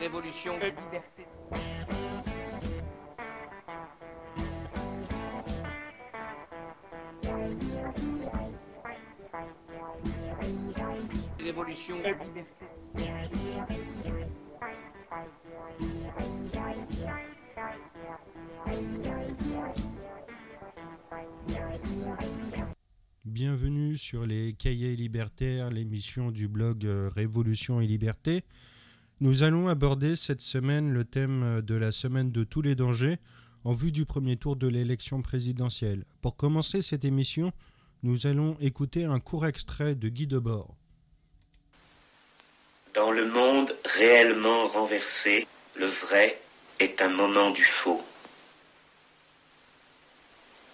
Révolution et liberté. Révolution et liberté. Bienvenue sur les Cahiers libertaires, l'émission du blog euh, Révolution et Liberté. Nous allons aborder cette semaine le thème euh, de la semaine de tous les dangers en vue du premier tour de l'élection présidentielle. Pour commencer cette émission, nous allons écouter un court extrait de Guy Debord. Dans le monde réellement renversé, le vrai est un moment du faux.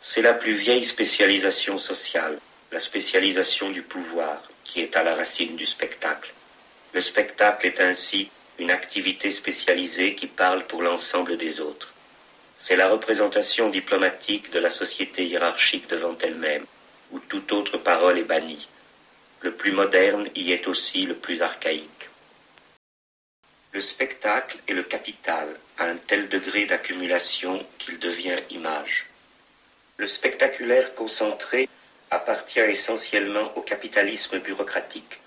C'est la plus vieille spécialisation sociale, la spécialisation du pouvoir, qui est à la racine du spectacle. Le spectacle est ainsi une activité spécialisée qui parle pour l'ensemble des autres. C'est la représentation diplomatique de la société hiérarchique devant elle-même, où toute autre parole est bannie. Le plus moderne y est aussi le plus archaïque. Le spectacle est le capital à un tel degré d'accumulation qu'il devient image. Le spectaculaire concentré appartient essentiellement au capitalisme bureaucratique,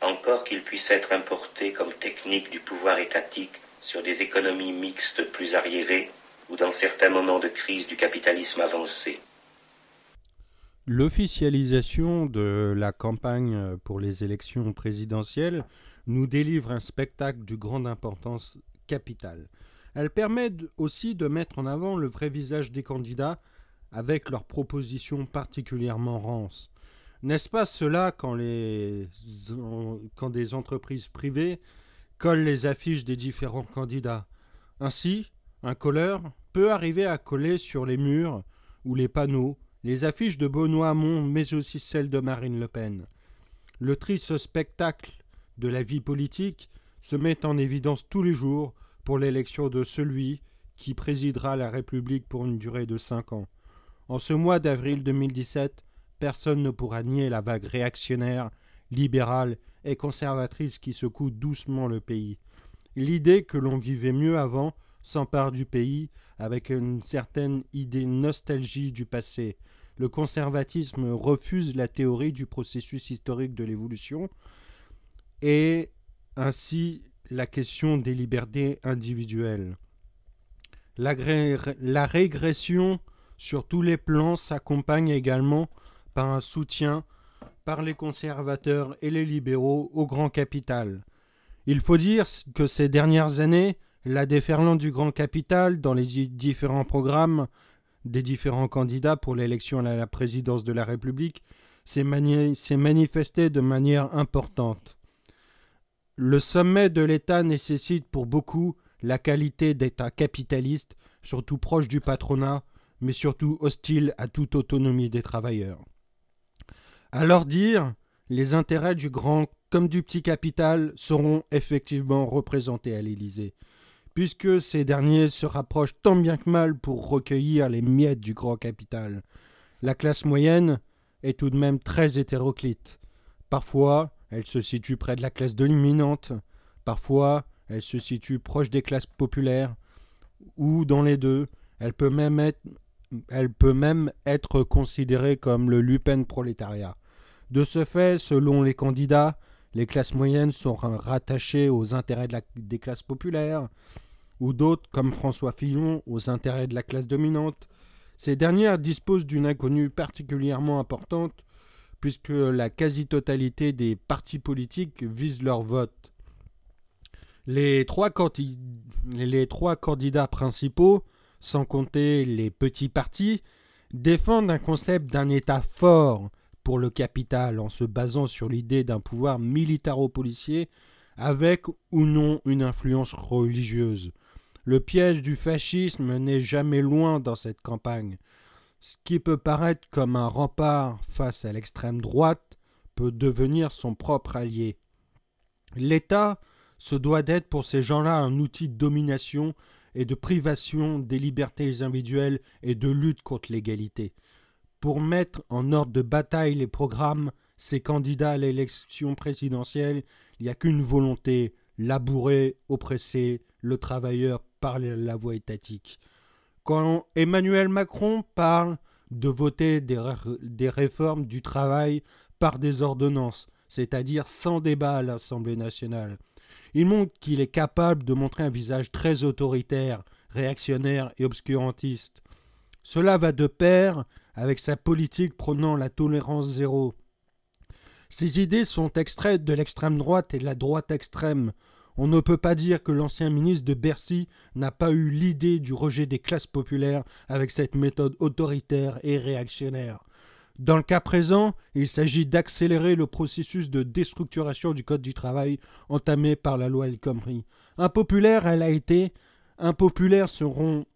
encore qu'il puisse être importé comme technique du pouvoir étatique sur des économies mixtes plus arriérées ou dans certains moments de crise du capitalisme avancé. L'officialisation de la campagne pour les élections présidentielles nous délivre un spectacle de grande importance capitale. Elle permet aussi de mettre en avant le vrai visage des candidats avec leurs propositions particulièrement rances. N'est-ce pas cela quand, les, des entreprises privées collent les affiches des différents candidats? Ainsi, un colleur peut arriver à coller sur les murs ou les panneaux les affiches de Benoît Hamon, mais aussi celles de Marine Le Pen. Le triste spectacle de la vie politique se met en évidence tous les jours pour l'élection de celui qui présidera la République pour une durée de cinq ans. En ce mois d'avril 2017, personne ne pourra nier la vague réactionnaire, libérale et conservatrice qui secoue doucement le pays. L'idée que l'on vivait mieux avant s'empare du pays avec une certaine idée nostalgie du passé. Le conservatisme refuse la théorie du processus historique de l'évolution et ainsi la question des libertés individuelles. La, la régression sur tous les plans s'accompagne également par un soutien par les conservateurs et les libéraux au grand capital. Il faut dire que ces dernières années, la déferlante du grand capital dans les différents programmes des différents candidats pour l'élection à la présidence de la République s'est manifestée de manière importante. Le sommet de l'État nécessite pour beaucoup la qualité d'État capitaliste, surtout proche du patronat, mais surtout hostile à toute autonomie des travailleurs. À leur dire, les intérêts du grand comme du petit capital seront effectivement représentés à l'Élysée, puisque ces derniers se rapprochent tant bien que mal pour recueillir les miettes du grand capital. La classe moyenne est tout de même très hétéroclite. Parfois, elle se situe près de la classe dominante, parfois, elle se situe proche des classes populaires, ou dans les deux, elle peut même être elle peut même être considérée comme le Lupen prolétariat. De ce fait, selon les candidats, les classes moyennes sont rattachées aux intérêts des classes populaires, ou d'autres, comme François Fillon, aux intérêts de la classe dominante. Ces dernières disposent d'une inconnue particulièrement importante, puisque la quasi-totalité des partis politiques visent leur vote. Les trois candidats principaux sans compter les petits partis, défendent un concept d'un État fort pour le capital en se basant sur l'idée d'un pouvoir militaro-policier avec ou non une influence religieuse. Le piège du fascisme n'est jamais loin dans cette campagne. Ce qui peut paraître comme un rempart face à l'extrême droite peut devenir son propre allié. L'État se doit d'être pour ces gens-là un outil de domination et de privation des libertés individuelles et de lutte contre l'égalité. Pour mettre en ordre de bataille les programmes, ces candidats à l'élection présidentielle, il n'y a qu'une volonté, labourer, oppresser le travailleur par la voie étatique. Quand Emmanuel Macron parle de voter des, des réformes du travail par des ordonnances, c'est-à-dire sans débat à l'Assemblée nationale, il montre qu'il est capable de montrer un visage très autoritaire, réactionnaire et obscurantiste. Cela va de pair avec sa politique prônant la tolérance zéro. Ces idées sont extraites de l'extrême droite et de la droite extrême. On ne peut pas dire que l'ancien ministre de Bercy n'a pas eu l'idée du rejet des classes populaires avec cette méthode autoritaire et réactionnaire. Dans le cas présent, il s'agit d'accélérer le processus de déstructuration du Code du travail entamé par la loi El Khomri. Impopulaire, elle a été. Impopulaires seront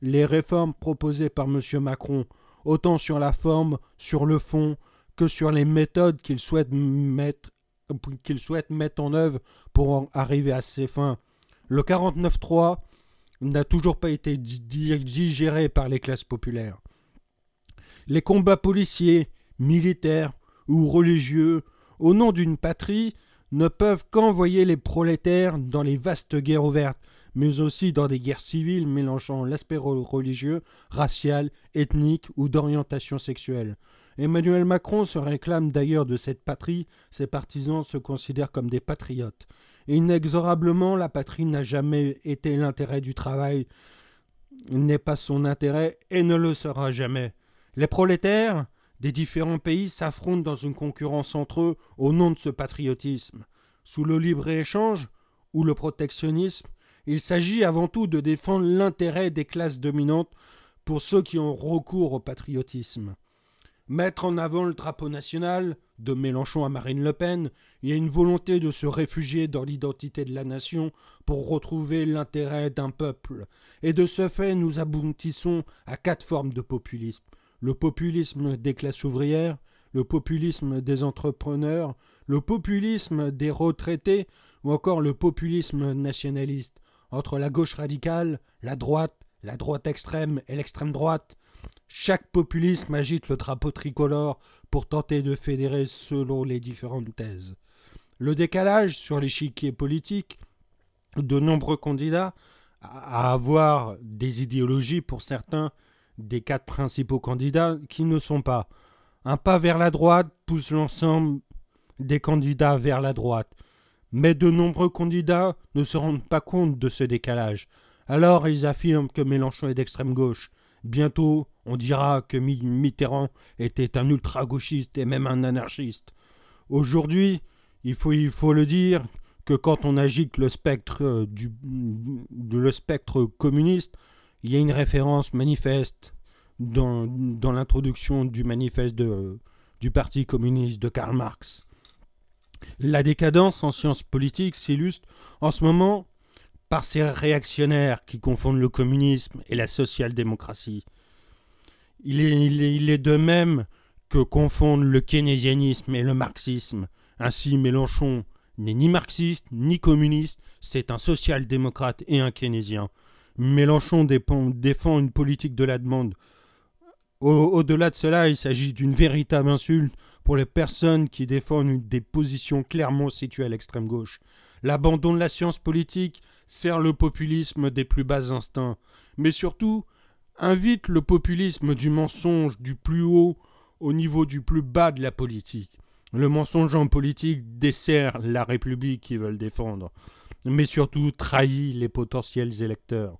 les réformes proposées par M. Macron, autant sur la forme, sur le fond, que sur les méthodes qu'il souhaite mettre qu'il souhaite mettre en œuvre pour arriver à ses fins. Le 49-3 n'a toujours pas été digéré par les classes populaires. Les combats policiers, militaires ou religieux au nom d'une patrie ne peuvent qu'envoyer les prolétaires dans les vastes guerres ouvertes, mais aussi dans des guerres civiles mélangeant l'aspect religieux, racial, ethnique ou d'orientation sexuelle. Emmanuel Macron se réclame d'ailleurs de cette patrie, ses partisans se considèrent comme des patriotes. Inexorablement, la patrie n'a jamais été l'intérêt du travail, n'est pas son intérêt et ne le sera jamais. Les prolétaires des différents pays s'affrontent dans une concurrence entre eux au nom de ce patriotisme. Sous le libre-échange ou le protectionnisme, il s'agit avant tout de défendre l'intérêt des classes dominantes pour ceux qui ont recours au patriotisme. Mettre en avant le drapeau national, de Mélenchon à Marine Le Pen, il y a une volonté de se réfugier dans l'identité de la nation pour retrouver l'intérêt d'un peuple. Et de ce fait, nous aboutissons à quatre formes de populisme le populisme des classes ouvrières, le populisme des entrepreneurs, le populisme des retraités ou encore le populisme nationaliste. Entre la gauche radicale, la droite, la droite extrême et l'extrême droite, chaque populisme agite le drapeau tricolore pour tenter de fédérer selon les différentes thèses. Le décalage sur l'échiquier politique, de nombreux candidats à avoir des idéologies pour certains des quatre principaux candidats qui ne sont pas. Un pas vers la droite pousse l'ensemble des candidats vers la droite. Mais de nombreux candidats ne se rendent pas compte de ce décalage. Alors ils affirment que Mélenchon est d'extrême gauche. Bientôt, on dira que Mitterrand était un ultra-gauchiste et même un anarchiste. Aujourd'hui, il faut, il faut le dire que quand on agite le spectre, du, le spectre communiste, il y a une référence manifeste dans, l'introduction du manifeste du Parti communiste de Karl Marx. La décadence en sciences politiques s'illustre en ce moment par ces réactionnaires qui confondent le communisme et la social-démocratie. Il, est, il est, de même que confondent le keynésianisme et le marxisme. Ainsi, Mélenchon n'est ni marxiste ni communiste, c'est un social-démocrate et un keynésien. Mélenchon défend une politique de la demande. Au-delà de cela, il s'agit d'une véritable insulte pour les personnes qui défendent des positions clairement situées à l'extrême gauche. L'abandon de la science politique sert le populisme des plus bas instincts, mais surtout invite le populisme du mensonge du plus haut au niveau du plus bas de la politique. Le mensonge en politique dessert la République qu'ils veulent défendre, mais surtout trahit les potentiels électeurs.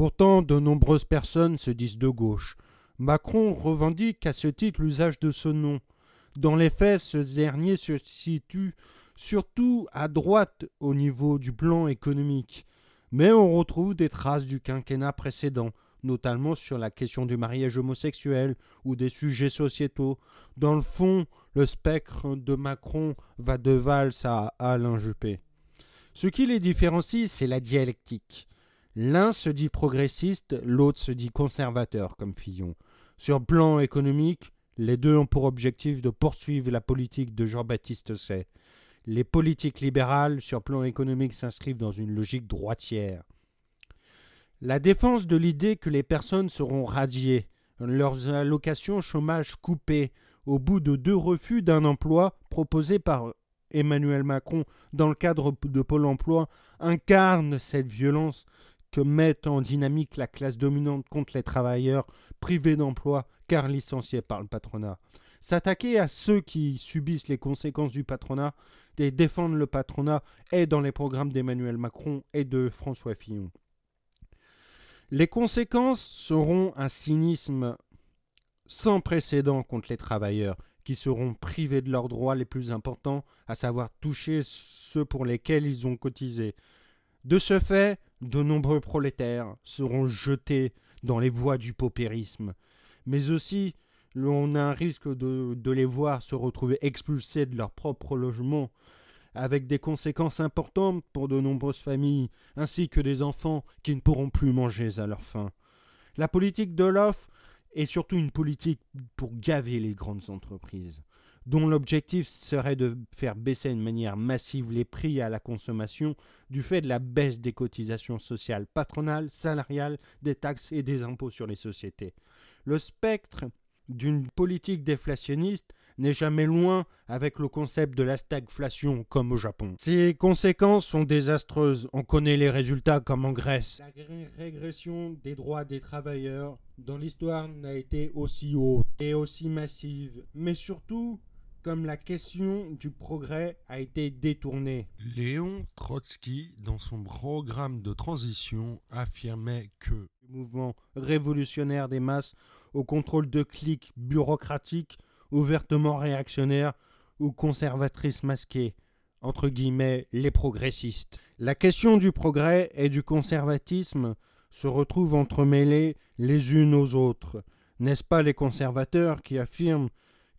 Pourtant, de nombreuses personnes se disent de gauche. Macron revendique à ce titre l'usage de ce nom. Dans les faits, ce dernier se situe surtout à droite au niveau du plan économique. Mais on retrouve des traces du quinquennat précédent, notamment sur la question du mariage homosexuel ou des sujets sociétaux. Dans le fond, le spectre de Macron va de Valls à Alain Juppé. Ce qui les différencie, c'est la dialectique. L'un se dit progressiste, l'autre se dit conservateur, comme Fillon. Sur plan économique, les deux ont pour objectif de poursuivre la politique de Jean-Baptiste Say. Les politiques libérales, sur plan économique, s'inscrivent dans une logique droitière. La défense de l'idée que les personnes seront radiées, leurs allocations chômage coupées, au bout de deux refus d'un emploi proposé par Emmanuel Macron, dans le cadre de Pôle emploi, incarne cette violence que met en dynamique la classe dominante contre les travailleurs privés d'emploi car licenciés par le patronat. S'attaquer à ceux qui subissent les conséquences du patronat et défendre le patronat est dans les programmes d'Emmanuel Macron et de François Fillon. Les conséquences seront un cynisme sans précédent contre les travailleurs qui seront privés de leurs droits les plus importants, à savoir toucher ceux pour lesquels ils ont cotisé. De ce fait, de nombreux prolétaires seront jetés dans les voies du paupérisme, mais aussi on a un risque de, les voir se retrouver expulsés de leur propre logement, avec des conséquences importantes pour de nombreuses familles, ainsi que des enfants qui ne pourront plus manger à leur faim. La politique de l'offre est surtout une politique pour gaver les grandes entreprises, dont l'objectif serait de faire baisser de manière massive les prix à la consommation du fait de la baisse des cotisations sociales patronales, salariales, des taxes et des impôts sur les sociétés. Le spectre d'une politique déflationniste n'est jamais loin avec le concept de la stagflation comme au Japon. Ces conséquences sont désastreuses. On connaît les résultats comme en Grèce. La régression des droits des travailleurs dans l'histoire n'a été aussi haute et aussi massive. Mais surtout, comme la question du progrès a été détournée. Léon Trotsky, dans son programme de transition, affirmait que le mouvement révolutionnaire des masses au contrôle de clics bureaucratiques ouvertement réactionnaires ou conservatrices masquées, entre guillemets les progressistes. La question du progrès et du conservatisme se retrouve entremêlées les unes aux autres. N'est-ce pas les conservateurs qui affirment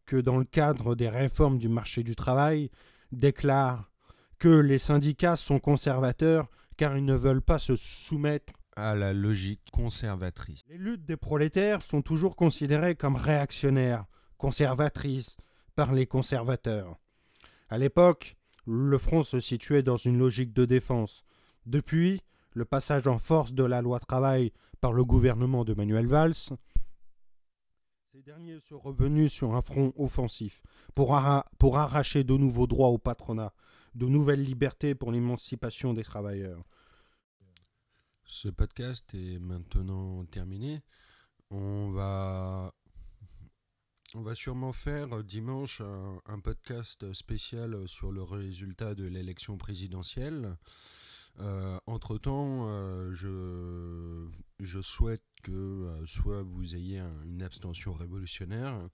que dans le cadre des réformes du marché du travail, déclarent que les syndicats sont conservateurs car ils ne veulent pas se soumettre à la logique conservatrice. Les luttes des prolétaires sont toujours considérées comme réactionnaires, conservatrices par les conservateurs. À l'époque, le front se situait dans une logique de défense. Depuis le passage en force de la loi travail par le gouvernement de Manuel Valls, ces derniers sont revenus sur un front offensif pour, arracher de nouveaux droits au patronat, de nouvelles libertés pour l'émancipation des travailleurs. Ce podcast est maintenant terminé. On va, on va sûrement faire dimanche un, podcast spécial sur le résultat de l'élection présidentielle. Euh, entre-temps, euh, je, je, souhaite que euh, soit vous ayez une abstention révolutionnaire,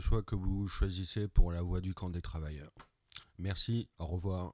soit que vous choisissez pour la voie du camp des travailleurs. Merci, au revoir.